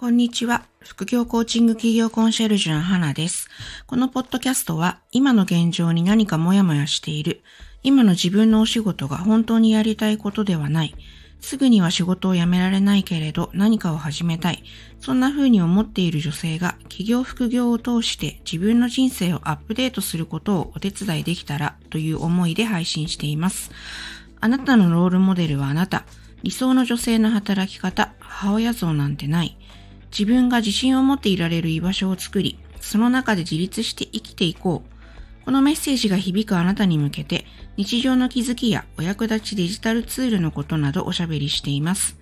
こんにちは。副業コーチング企業コンシェルジュの花です。このポッドキャストは、今の現状に何かモヤモヤしている、今の自分のお仕事が本当にやりたいことではない、すぐには仕事を辞められないけれど何かを始めたい、そんな風に思っている女性が企業副業を通して自分の人生をアップデートすることをお手伝いできたらという思いで配信しています。あなたのロールモデルはあなた、理想の女性の働き方、母親像なんてない、自分が自信を持っていられる居場所を作り、その中で自立して生きていこう。このメッセージが響くあなたに向けて、日常の気づきやお役立ちデジタルツールのことなどおしゃべりしています。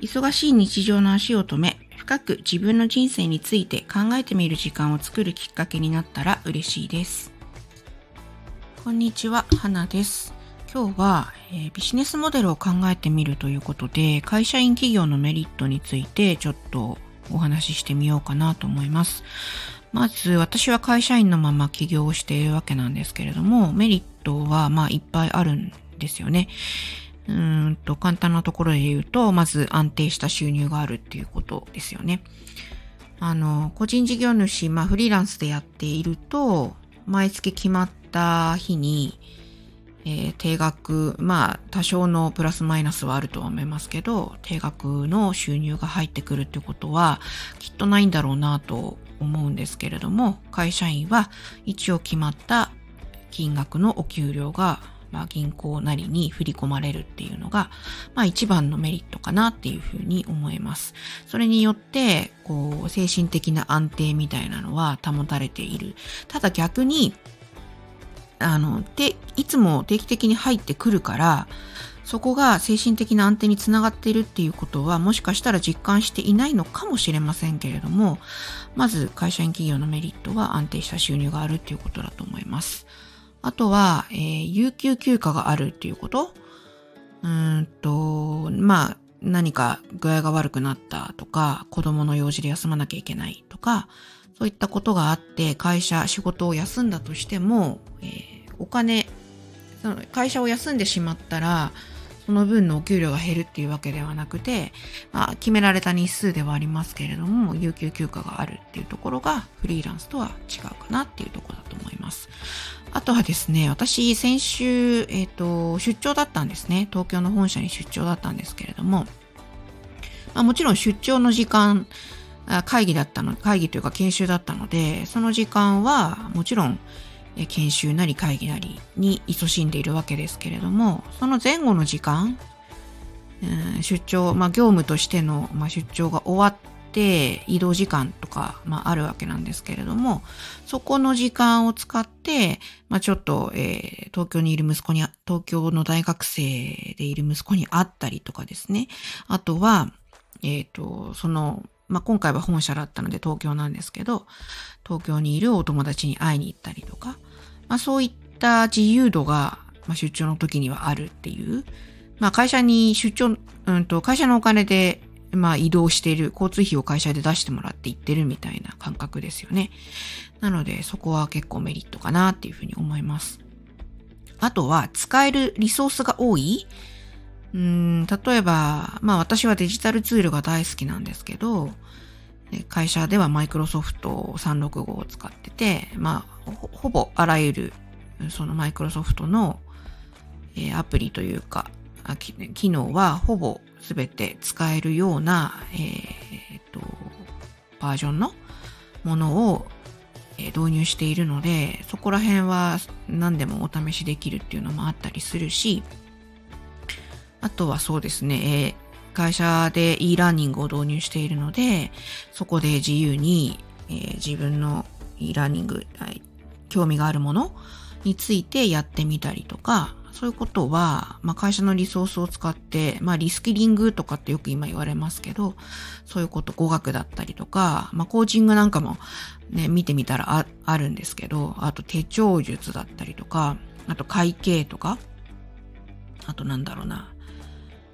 忙しい日常の足を止め、深く自分の人生について考えてみる時間を作るきっかけになったら嬉しいです。こんにちは、花です。今日は、えー、ビジネスモデルを考えてみるということで、会社員企業のメリットについてちょっとお話ししてみようかなと思います。まず私は会社員のまま起業をしているわけなんですけれども、メリットはまあいっぱいあるんですよね。うんと簡単なところで言うと、まず安定した収入があるっていうことですよね。あの、個人事業主、まあフリーランスでやっていると、毎月決まった日に、えー、定額、まあ多少のプラスマイナスはあるとは思いますけど、定額の収入が入ってくるってことはきっとないんだろうなと思うんですけれども、会社員は一応決まった金額のお給料が、まあ、銀行なりに振り込まれるっていうのが、まあ一番のメリットかなっていうふうに思います。それによって、こう、精神的な安定みたいなのは保たれている。ただ逆に、あの、で、いつも定期的に入ってくるから、そこが精神的な安定につながっているっていうことはもしかしたら実感していないのかもしれませんけれども、まず会社員企業のメリットは安定した収入があるっていうことだと思います。あとは、えー、有給休暇があるっていうことうんと、まあ、何か具合が悪くなったとか、子供の用事で休まなきゃいけないとか、そういったことがあって会社、仕事を休んだとしても、えーお金、その会社を休んでしまったら、その分のお給料が減るっていうわけではなくて、まあ、決められた日数ではありますけれども、有給休暇があるっていうところがフリーランスとは違うかなっていうところだと思います。あとはですね、私先週、えっ、ー、と、出張だったんですね。東京の本社に出張だったんですけれども、まあ、もちろん出張の時間、会議だったの、会議というか研修だったので、その時間はもちろん、研修なり会議なりに勤しんでいるわけですけれども、その前後の時間、出張、まあ、業務としての、出張が終わって移動時間とか、まあ、あるわけなんですけれども、そこの時間を使って、まあ、ちょっと、えー、東京にいる息子に、東京の大学生でいる息子に会ったりとかですね。あとは、えっ、ー、と、その、まあ、今回は本社だったので東京なんですけど、東京にいるお友達に会いに行ったりとか、まあ、そういった自由度が、まあ、出張の時にはあるっていう、まあ、会社に出張、うんと、会社のお金で、まあ、移動している、交通費を会社で出してもらって行ってるみたいな感覚ですよね。なので、そこは結構メリットかなっていうふうに思います。あとは、使えるリソースが多いうん、例えば、まあ私はデジタルツールが大好きなんですけど、会社ではマイクロソフト365を使ってて、まあほぼあらゆるそのマイクロソフトの、え、アプリというか機能はほぼすべて使えるような、えー、とバージョンのものを導入しているので、そこら辺は何でもお試しできるっていうのもあったりするし、あとはそうですね、会社で e ラーニングを導入しているので、そこで自由に、えー、自分の e ラーニング、はい、興味があるものについてやってみたりとか、そういうことは、まあ、会社のリソースを使って、まあ、リスキリングとかってよく今言われますけど、そういうこと、語学だったりとか、まあ、コーチングなんかもね、見てみたらああるんですけど、あと手帳術だったりとか、あと会計とか、あとなんだろうな、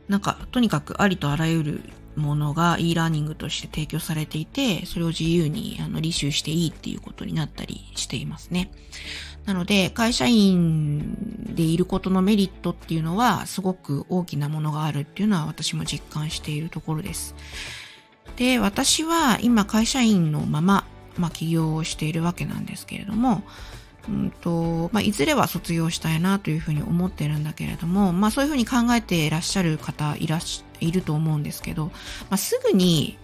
なんか、とにかくありとあらゆるものが e ラーニングとして提供されていて、それを自由にあの履修していいっていうことになったりしていますね。なので、会社員でいることのメリットっていうのは、すごく大きなものがあるっていうのは私も実感しているところです。で、私は今会社員のまま、まあ、起業をしているわけなんですけれども、うんとまあ、いずれは卒業したいなというふうに思ってるんだけれども、まあ、そういうふうに考えていらっしゃる方いらっしいると思うんですけど、まあ、すぐに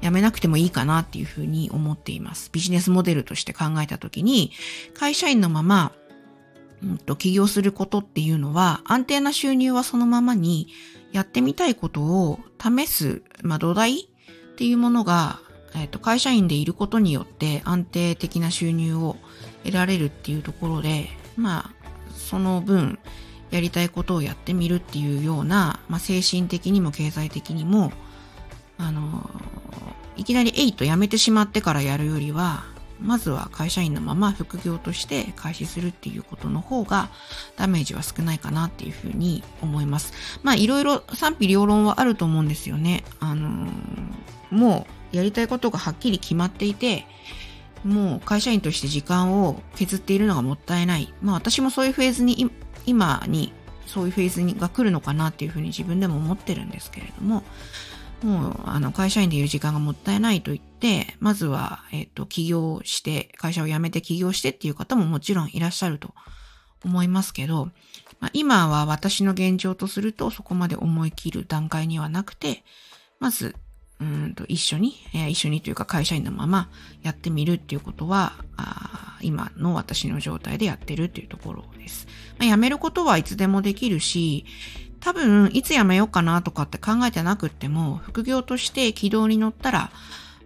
辞めなくてもいいかなっていうふうに思っています。ビジネスモデルとして考えたときに、会社員のまま、うんと、起業することっていうのは、安定な収入はそのままに、やってみたいことを試す、まあ、土台っていうものが、えっ、と、会社員でいることによって安定的な収入を得られるっていうところで、まあ、その分、やりたいことをやってみるっていうような、まあ、精神的にも経済的にも、あの、いきなりえいと辞めてしまってからやるよりは、まずは会社員のまま副業として開始するっていうことの方がダメージは少ないかなっていうふうに思います。まあいろいろ賛否両論はあると思うんですよね。あのもうやりたいことがはっきり決まっていて、もう会社員として時間を削っているのがもったいない。まあ私もそういうフェーズに、今にそういうフェーズにが来るのかなっていうふうに自分でも思ってるんですけれども、もう、あの、会社員でいる時間がもったいないと言って、まずは、えっ、と、起業して、会社を辞めて起業してっていう方ももちろんいらっしゃると思いますけど、まあ、今は私の現状とするとそこまで思い切る段階にはなくて、まず、うんと一緒に、えー、一緒にというか会社員のままやってみるっていうことは、あ今の私の状態でやってるっていうところです。まあ、辞めることはいつでもできるし、多分いつ辞めようかなとかって考えてなくっても、副業として軌道に乗ったら、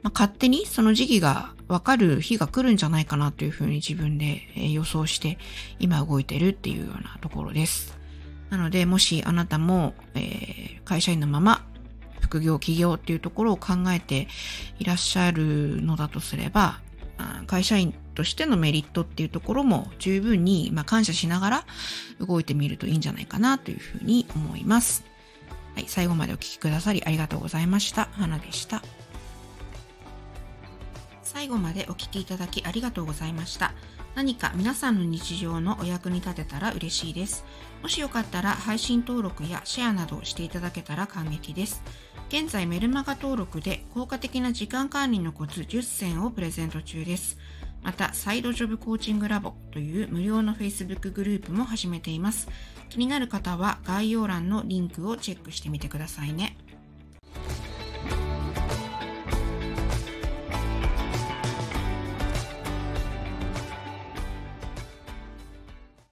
まあ、勝手にその時期がわかる日が来るんじゃないかなというふうに自分で予想して今動いてるっていうようなところです。なので、もしあなたも、えー、会社員のまま副業、起業っていうところを考えていらっしゃるのだとすれば、会社員としてのメリットっていうところも十分に、ま感謝しながら動いてみるといいんじゃないかなというふうに思います。はい、最後までお聴きくださりありがとうございました。花でした。最後までお聴きいただきありがとうございました。何か皆さんの日常のお役に立てたら嬉しいです。もしよかったら配信登録やシェアなどしていただけたら感激です。現在メルマガ登録で効果的な時間管理のコツ10選をプレゼント中です。また、サイドジョブコーチングラボという無料の Facebook グループも始めています。気になる方は概要欄のリンクをチェックしてみてくださいね。